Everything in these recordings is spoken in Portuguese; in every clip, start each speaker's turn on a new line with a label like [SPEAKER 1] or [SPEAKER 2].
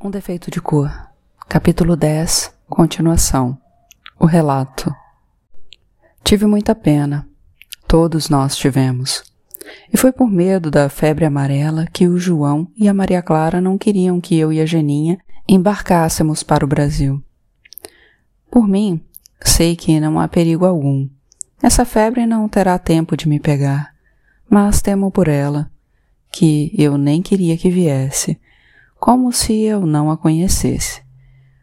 [SPEAKER 1] Um defeito de cor. Capítulo 10. Continuação. O relato. Tive muita pena. Todos nós tivemos. E foi por medo da febre amarela que o João e a Maria Clara não queriam que eu e a Geninha embarcássemos para o Brasil. Por mim, sei que não há perigo algum. Essa febre não terá tempo de me pegar, mas temo por ela, que eu nem queria que viesse como se eu não a conhecesse,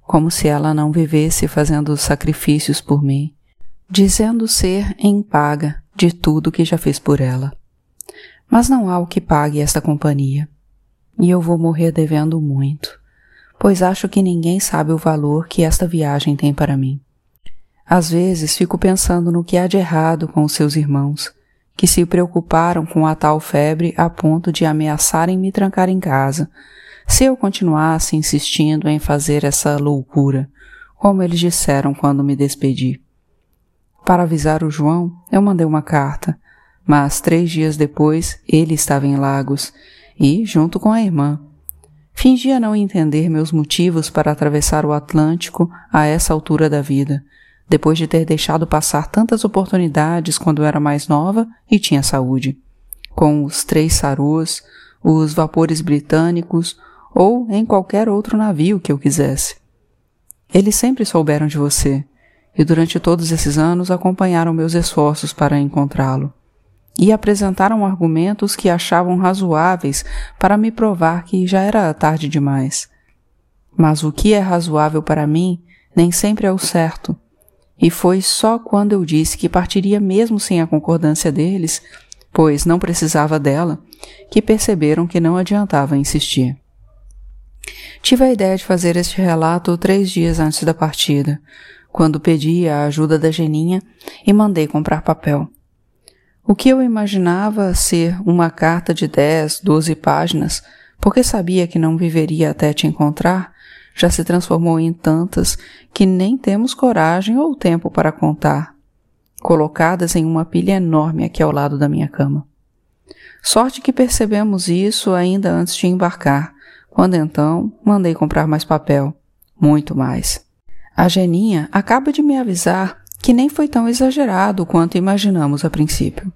[SPEAKER 1] como se ela não vivesse fazendo sacrifícios por mim, dizendo ser em paga de tudo que já fez por ela. Mas não há o que pague esta companhia, e eu vou morrer devendo muito, pois acho que ninguém sabe o valor que esta viagem tem para mim. Às vezes fico pensando no que há de errado com os seus irmãos, que se preocuparam com a tal febre a ponto de ameaçarem me trancar em casa, se eu continuasse insistindo em fazer essa loucura, como eles disseram quando me despedi. Para avisar o João, eu mandei uma carta, mas três dias depois ele estava em Lagos e, junto com a irmã, fingia não entender meus motivos para atravessar o Atlântico a essa altura da vida, depois de ter deixado passar tantas oportunidades quando era mais nova e tinha saúde. Com os três sarus, os vapores britânicos, ou em qualquer outro navio que eu quisesse. Eles sempre souberam de você e durante todos esses anos acompanharam meus esforços para encontrá-lo e apresentaram argumentos que achavam razoáveis para me provar que já era tarde demais. Mas o que é razoável para mim nem sempre é o certo, e foi só quando eu disse que partiria mesmo sem a concordância deles, pois não precisava dela, que perceberam que não adiantava insistir. Tive a ideia de fazer este relato três dias antes da partida, quando pedi a ajuda da Geninha e mandei comprar papel. O que eu imaginava ser uma carta de dez, doze páginas, porque sabia que não viveria até te encontrar, já se transformou em tantas que nem temos coragem ou tempo para contar, colocadas em uma pilha enorme aqui ao lado da minha cama. Sorte que percebemos isso ainda antes de embarcar, quando então mandei comprar mais papel, muito mais. A Geninha acaba de me avisar que nem foi tão exagerado quanto imaginamos a princípio.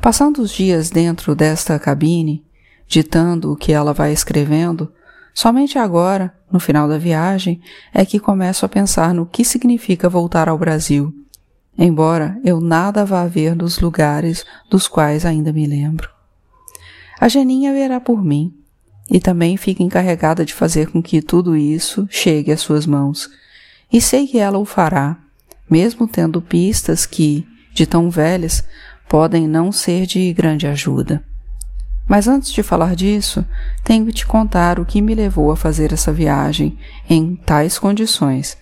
[SPEAKER 1] Passando os dias dentro desta cabine, ditando o que ela vai escrevendo, somente agora, no final da viagem, é que começo a pensar no que significa voltar ao Brasil, embora eu nada vá ver nos lugares dos quais ainda me lembro. A Geninha verá por mim, e também fica encarregada de fazer com que tudo isso chegue às suas mãos. E sei que ela o fará, mesmo tendo pistas que, de tão velhas, podem não ser de grande ajuda. Mas antes de falar disso, tenho que te contar o que me levou a fazer essa viagem em tais condições.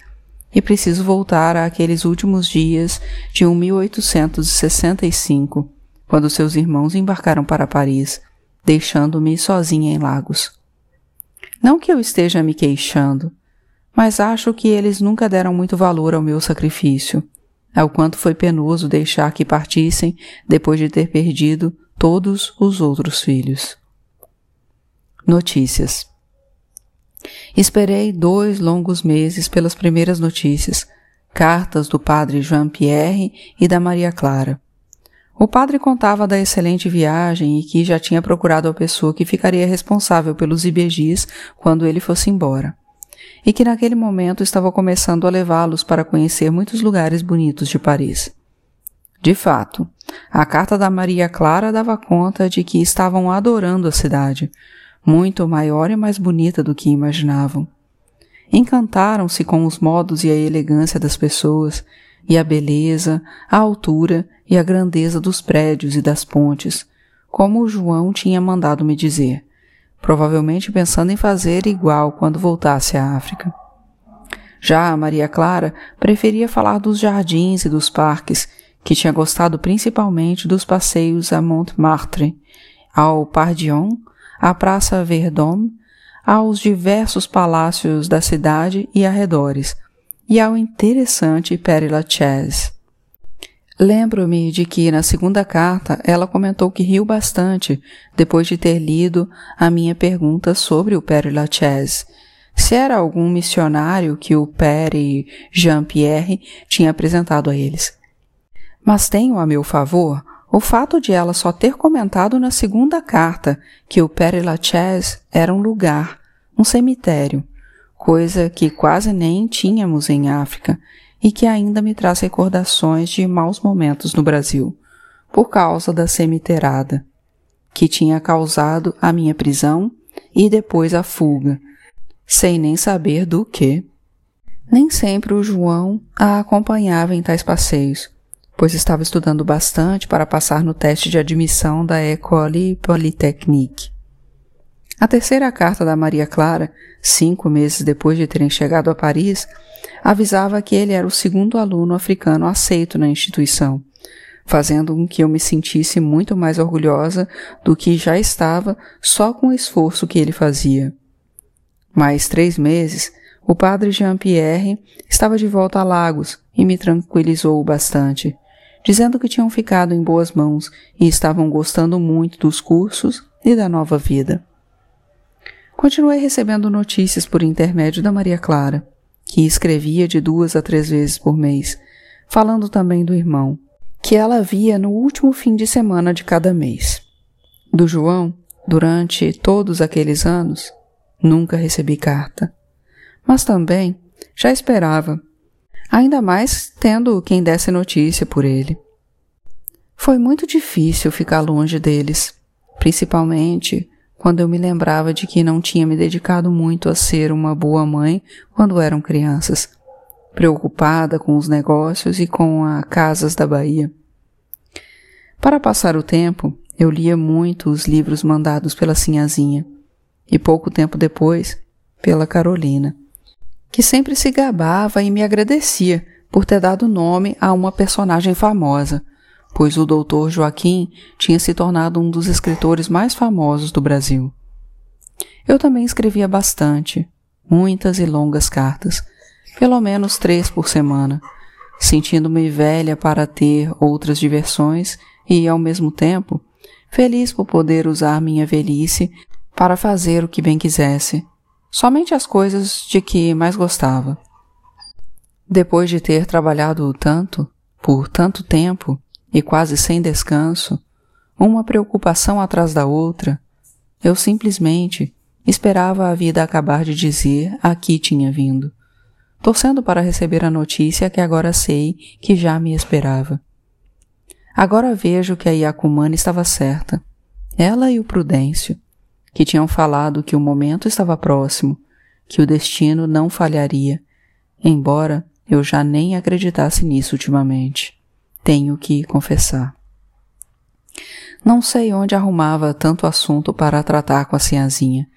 [SPEAKER 1] E preciso voltar àqueles últimos dias de 1865, quando seus irmãos embarcaram para Paris deixando-me sozinha em Lagos. Não que eu esteja me queixando, mas acho que eles nunca deram muito valor ao meu sacrifício, ao quanto foi penoso deixar que partissem depois de ter perdido todos os outros filhos. Notícias. Esperei dois longos meses pelas primeiras notícias, cartas do padre Jean Pierre e da Maria Clara. O padre contava da excelente viagem e que já tinha procurado a pessoa que ficaria responsável pelos IBGs quando ele fosse embora. E que naquele momento estava começando a levá-los para conhecer muitos lugares bonitos de Paris. De fato, a carta da Maria Clara dava conta de que estavam adorando a cidade, muito maior e mais bonita do que imaginavam. Encantaram-se com os modos e a elegância das pessoas, e a beleza, a altura e a grandeza dos prédios e das pontes, como João tinha mandado me dizer, provavelmente pensando em fazer igual quando voltasse à África. Já a Maria Clara preferia falar dos jardins e dos parques, que tinha gostado principalmente dos passeios a Montmartre, ao Pardillon, à Praça Vendôme, aos diversos palácios da cidade e arredores, e ao interessante Père Lachaise. Lembro-me de que na segunda carta ela comentou que riu bastante depois de ter lido a minha pergunta sobre o Père Lachaise, se era algum missionário que o Père Jean-Pierre tinha apresentado a eles. Mas tenho a meu favor o fato de ela só ter comentado na segunda carta que o Père Lachaise era um lugar, um cemitério, coisa que quase nem tínhamos em África e que ainda me traz recordações de maus momentos no Brasil, por causa da cemiterada, que tinha causado a minha prisão e depois a fuga, sem nem saber do que. Nem sempre o João a acompanhava em tais passeios, pois estava estudando bastante para passar no teste de admissão da École Polytechnique. A terceira carta da Maria Clara, cinco meses depois de terem chegado a Paris, avisava que ele era o segundo aluno africano aceito na instituição, fazendo com que eu me sentisse muito mais orgulhosa do que já estava só com o esforço que ele fazia. Mais três meses, o padre Jean-Pierre estava de volta a Lagos e me tranquilizou bastante, dizendo que tinham ficado em boas mãos e estavam gostando muito dos cursos e da nova vida. Continuei recebendo notícias por intermédio da Maria Clara, que escrevia de duas a três vezes por mês, falando também do irmão, que ela via no último fim de semana de cada mês. Do João, durante todos aqueles anos, nunca recebi carta. Mas também já esperava, ainda mais tendo quem desse notícia por ele. Foi muito difícil ficar longe deles, principalmente quando eu me lembrava de que não tinha me dedicado muito a ser uma boa mãe quando eram crianças, preocupada com os negócios e com a Casas da Bahia. Para passar o tempo, eu lia muito os livros mandados pela Sinhazinha, e pouco tempo depois, pela Carolina, que sempre se gabava e me agradecia por ter dado nome a uma personagem famosa, pois o doutor Joaquim tinha se tornado um dos escritores mais famosos do Brasil. Eu também escrevia bastante, muitas e longas cartas, pelo menos três por semana, sentindo-me velha para ter outras diversões e, ao mesmo tempo, feliz por poder usar minha velhice para fazer o que bem quisesse, somente as coisas de que mais gostava. Depois de ter trabalhado tanto, por tanto tempo, e quase sem descanso, uma preocupação atrás da outra, eu simplesmente esperava a vida acabar de dizer a que tinha vindo, torcendo para receber a notícia que agora sei que já me esperava. Agora vejo que a Iacumana estava certa, ela e o Prudêncio, que tinham falado que o momento estava próximo, que o destino não falharia, embora eu já nem acreditasse nisso ultimamente tenho que confessar. Não sei onde arrumava tanto assunto para tratar com a sinhazinha,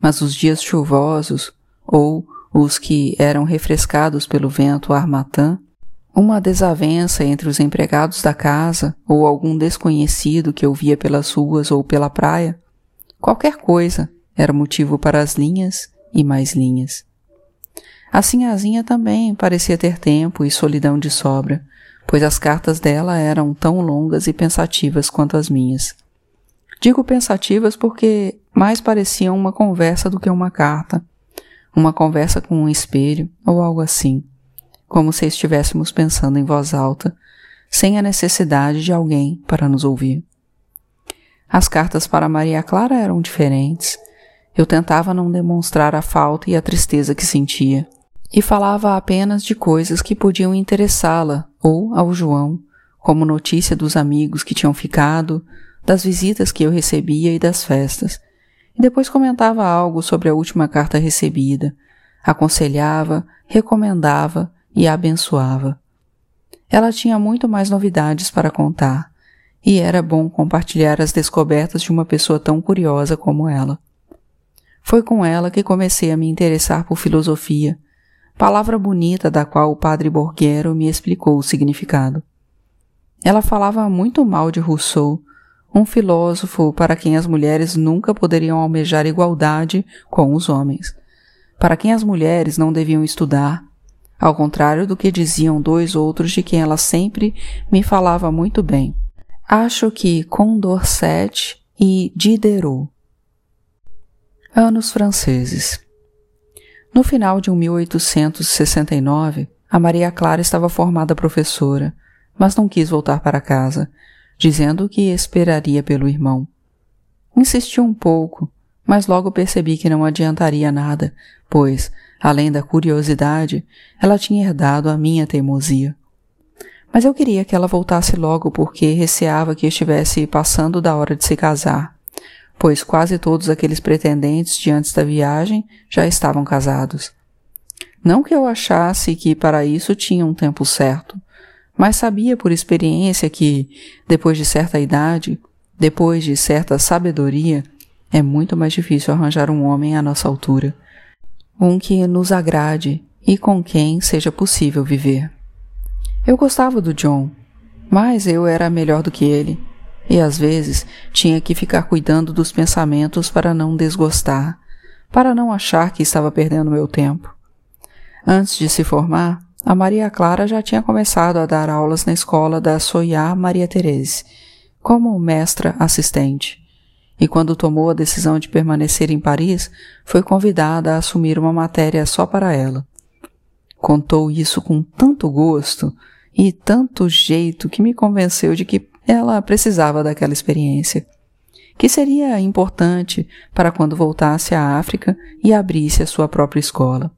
[SPEAKER 1] mas os dias chuvosos, ou os que eram refrescados pelo vento armatã, uma desavença entre os empregados da casa ou algum desconhecido que eu via pelas ruas ou pela praia, qualquer coisa era motivo para as linhas e mais linhas. A sinhazinha também parecia ter tempo e solidão de sobra, pois as cartas dela eram tão longas e pensativas quanto as minhas. Digo pensativas porque mais pareciam uma conversa do que uma carta, uma conversa com um espelho ou algo assim, como se estivéssemos pensando em voz alta, sem a necessidade de alguém para nos ouvir. As cartas para Maria Clara eram diferentes. Eu tentava não demonstrar a falta e a tristeza que sentia e falava apenas de coisas que podiam interessá-la ou ao João, como notícia dos amigos que tinham ficado, das visitas que eu recebia e das festas. E depois comentava algo sobre a última carta recebida, aconselhava, recomendava e abençoava. Ela tinha muito mais novidades para contar, e era bom compartilhar as descobertas de uma pessoa tão curiosa como ela. Foi com ela que comecei a me interessar por filosofia palavra bonita da qual o padre Borghero me explicou o significado. Ela falava muito mal de Rousseau, um filósofo para quem as mulheres nunca poderiam almejar igualdade com os homens, para quem as mulheres não deviam estudar, ao contrário do que diziam dois outros de quem ela sempre me falava muito bem. Acho que Condorcet e Diderot. Anos franceses. No final de 1869, a Maria Clara estava formada professora, mas não quis voltar para casa, dizendo que esperaria pelo irmão. Insisti um pouco, mas logo percebi que não adiantaria nada, pois, além da curiosidade, ela tinha herdado a minha teimosia. Mas eu queria que ela voltasse logo porque receava que estivesse passando da hora de se casar, pois quase todos aqueles pretendentes de antes da viagem já estavam casados. Não que eu achasse que para isso tinha um tempo certo, mas sabia por experiência que, depois de certa idade, depois de certa sabedoria, é muito mais difícil arranjar um homem à nossa altura, um que nos agrade e com quem seja possível viver. Eu gostava do John, mas eu era melhor do que ele, e às vezes tinha que ficar cuidando dos pensamentos para não desgostar, para não achar que estava perdendo meu tempo. Antes de se formar, a Maria Clara já tinha começado a dar aulas na escola da Soyá Maria Terese, como mestra assistente. E quando tomou a decisão de permanecer em Paris, foi convidada a assumir uma matéria só para ela. Contou isso com tanto gosto e tanto jeito que me convenceu de que ela precisava daquela experiência, que seria importante para quando voltasse à África e abrisse a sua própria escola.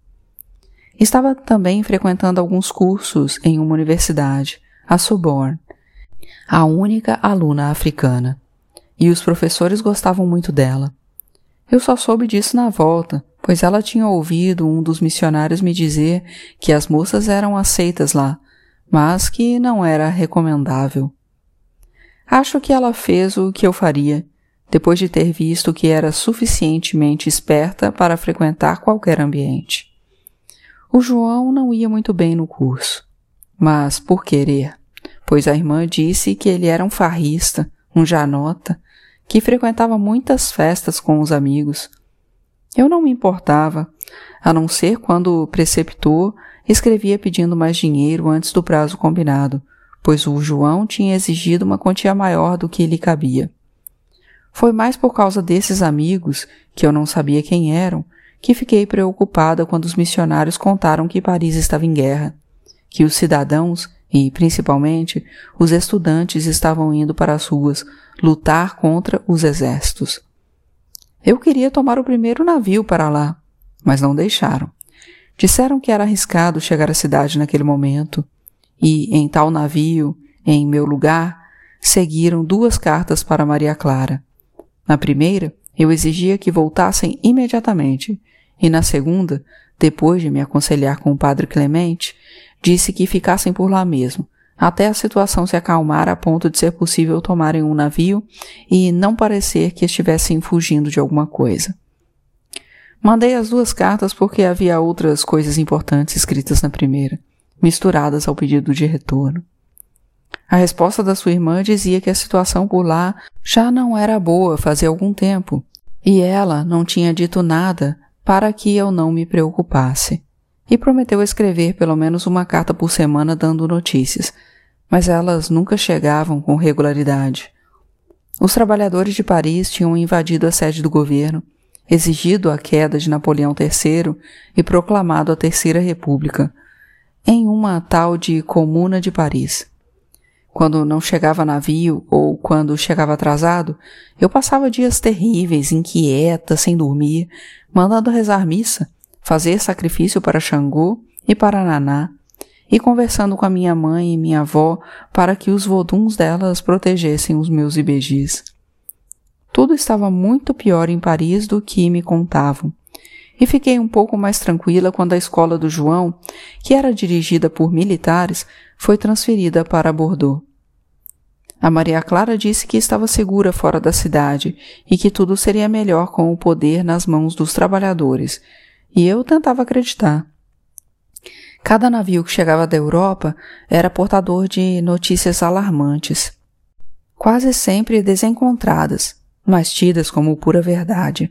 [SPEAKER 1] Estava também frequentando alguns cursos em uma universidade, a Sorbonne, a única aluna africana, e os professores gostavam muito dela. Eu só soube disso na volta, pois ela tinha ouvido um dos missionários me dizer que as moças eram aceitas lá, mas que não era recomendável. Acho que ela fez o que eu faria, depois de ter visto que era suficientemente esperta para frequentar qualquer ambiente. O João não ia muito bem no curso, mas por querer, pois a irmã disse que ele era um farrista, um janota, que frequentava muitas festas com os amigos. Eu não me importava, a não ser quando o preceptor escrevia pedindo mais dinheiro antes do prazo combinado, pois o João tinha exigido uma quantia maior do que lhe cabia. Foi mais por causa desses amigos, que eu não sabia quem eram, que fiquei preocupada quando os missionários contaram que Paris estava em guerra, que os cidadãos, e principalmente os estudantes, estavam indo para as ruas lutar contra os exércitos. Eu queria tomar o primeiro navio para lá, mas não deixaram. Disseram que era arriscado chegar à cidade naquele momento, e em tal navio, em meu lugar, seguiram duas cartas para Maria Clara. Na primeira, eu exigia que voltassem imediatamente, e na segunda, depois de me aconselhar com o padre Clemente, disse que ficassem por lá mesmo, até a situação se acalmar a ponto de ser possível tomarem um navio e não parecer que estivessem fugindo de alguma coisa. Mandei as duas cartas porque havia outras coisas importantes escritas na primeira, misturadas ao pedido de retorno. A resposta da sua irmã dizia que a situação por lá já não era boa fazia algum tempo, e ela não tinha dito nada para que eu não me preocupasse, e prometeu escrever pelo menos uma carta por semana dando notícias, mas elas nunca chegavam com regularidade. Os trabalhadores de Paris tinham invadido a sede do governo, exigido a queda de Napoleão III e proclamado a Terceira República, em uma tal de Comuna de Paris. Quando não chegava navio ou quando chegava atrasado, eu passava dias terríveis, inquieta, sem dormir, mandando rezar missa, fazer sacrifício para Xangô e para Naná, e conversando com a minha mãe e minha avó para que os voduns delas protegessem os meus ibejis. Tudo estava muito pior em Paris do que me contavam, e fiquei um pouco mais tranquila quando a escola do João, que era dirigida por militares, foi transferida para Bordeaux. A Maria Clara disse que estava segura fora da cidade e que tudo seria melhor com o poder nas mãos dos trabalhadores, e eu tentava acreditar. Cada navio que chegava da Europa era portador de notícias alarmantes, quase sempre desencontradas, mas tidas como pura verdade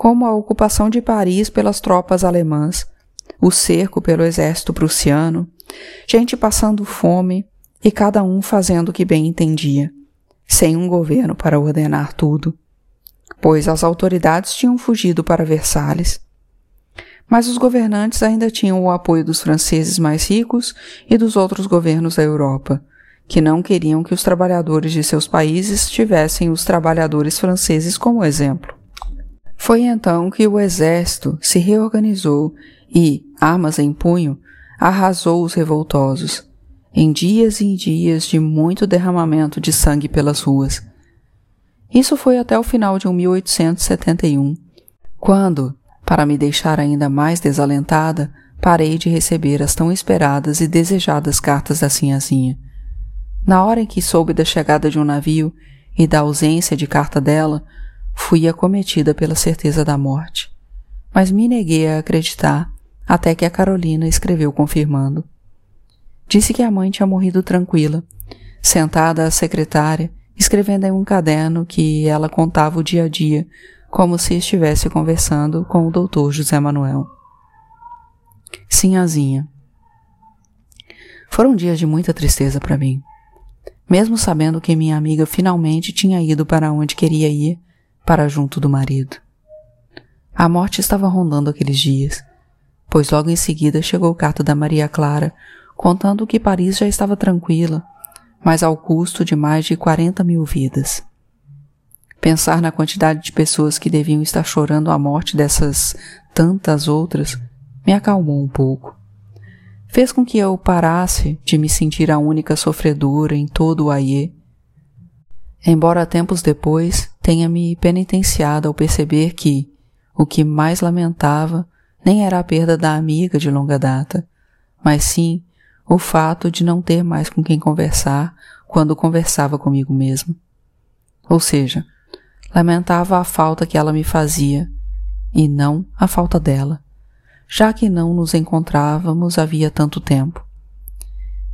[SPEAKER 1] como a ocupação de Paris pelas tropas alemãs, o cerco pelo exército prussiano, gente passando fome e cada um fazendo o que bem entendia, sem um governo para ordenar tudo, pois as autoridades tinham fugido para Versalhes. Mas os governantes ainda tinham o apoio dos franceses mais ricos e dos outros governos da Europa, que não queriam que os trabalhadores de seus países tivessem os trabalhadores franceses como exemplo. Foi então que o exército se reorganizou e, armas em punho, arrasou os revoltosos, em dias e dias de muito derramamento de sangue pelas ruas. Isso foi até o final de 1871, quando, para me deixar ainda mais desalentada, parei de receber as tão esperadas e desejadas cartas da sinhazinha. Na hora em que soube da chegada de um navio e da ausência de carta dela, fui acometida pela certeza da morte. Mas me neguei a acreditar até que a Carolina escreveu confirmando. Disse que a mãe tinha morrido tranquila, sentada à secretária, escrevendo em um caderno que ela contava o dia a dia, como se estivesse conversando com o doutor José Manuel. Sinhazinha. Foram dias de muita tristeza para mim. Mesmo sabendo que minha amiga finalmente tinha ido para onde queria ir, para junto do marido. A morte estava rondando aqueles dias, pois logo em seguida chegou carta da Maria Clara contando que Paris já estava tranquila, mas ao custo de mais de 40 mil vidas. Pensar na quantidade de pessoas que deviam estar chorando a morte dessas tantas outras me acalmou um pouco. Fez com que eu parasse de me sentir a única sofredora em todo o Aie embora tempos depois tenha me penitenciado ao perceber que o que mais lamentava nem era a perda da amiga de longa data, mas sim o fato de não ter mais com quem conversar quando conversava comigo mesmo. Ou seja, lamentava a falta que ela me fazia e não a falta dela, já que não nos encontrávamos havia tanto tempo.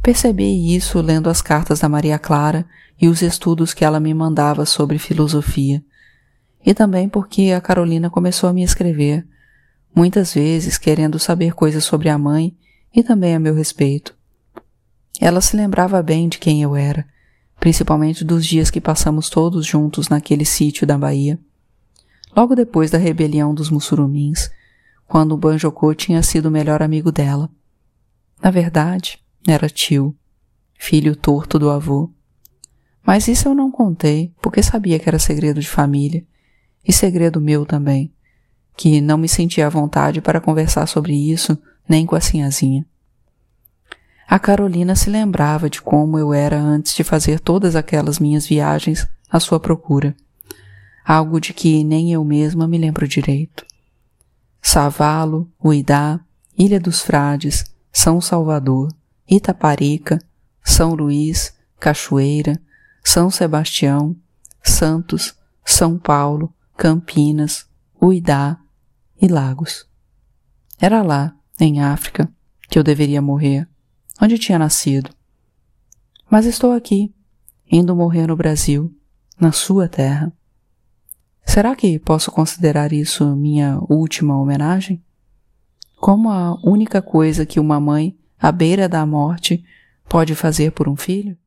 [SPEAKER 1] Percebi isso lendo as cartas da Maria Clara e os estudos que ela me mandava sobre filosofia, e também porque a Carolina começou a me escrever, muitas vezes querendo saber coisas sobre a mãe e também a meu respeito. Ela se lembrava bem de quem eu era, principalmente dos dias que passamos todos juntos naquele sítio da Bahia. Logo depois da rebelião dos mussurumins, quando o Banjocô tinha sido o melhor amigo dela. Na verdade, era tio, filho torto do avô, mas isso eu não contei, porque sabia que era segredo de família, e segredo meu também, que não me sentia à vontade para conversar sobre isso nem com a sinhazinha. A Carolina se lembrava de como eu era antes de fazer todas aquelas minhas viagens à sua procura, algo de que nem eu mesma me lembro direito. Savalo, Uidá, Ilha dos Frades, São Salvador, Itaparica, São Luís, Cachoeira, são Sebastião, Santos, São Paulo, Campinas, Uidá e Lagos. Era lá, em África, que eu deveria morrer, onde tinha nascido. Mas estou aqui, indo morrer no Brasil, na sua terra. Será que posso considerar isso minha última homenagem? Como a única coisa que uma mãe, à beira da morte, pode fazer por um filho?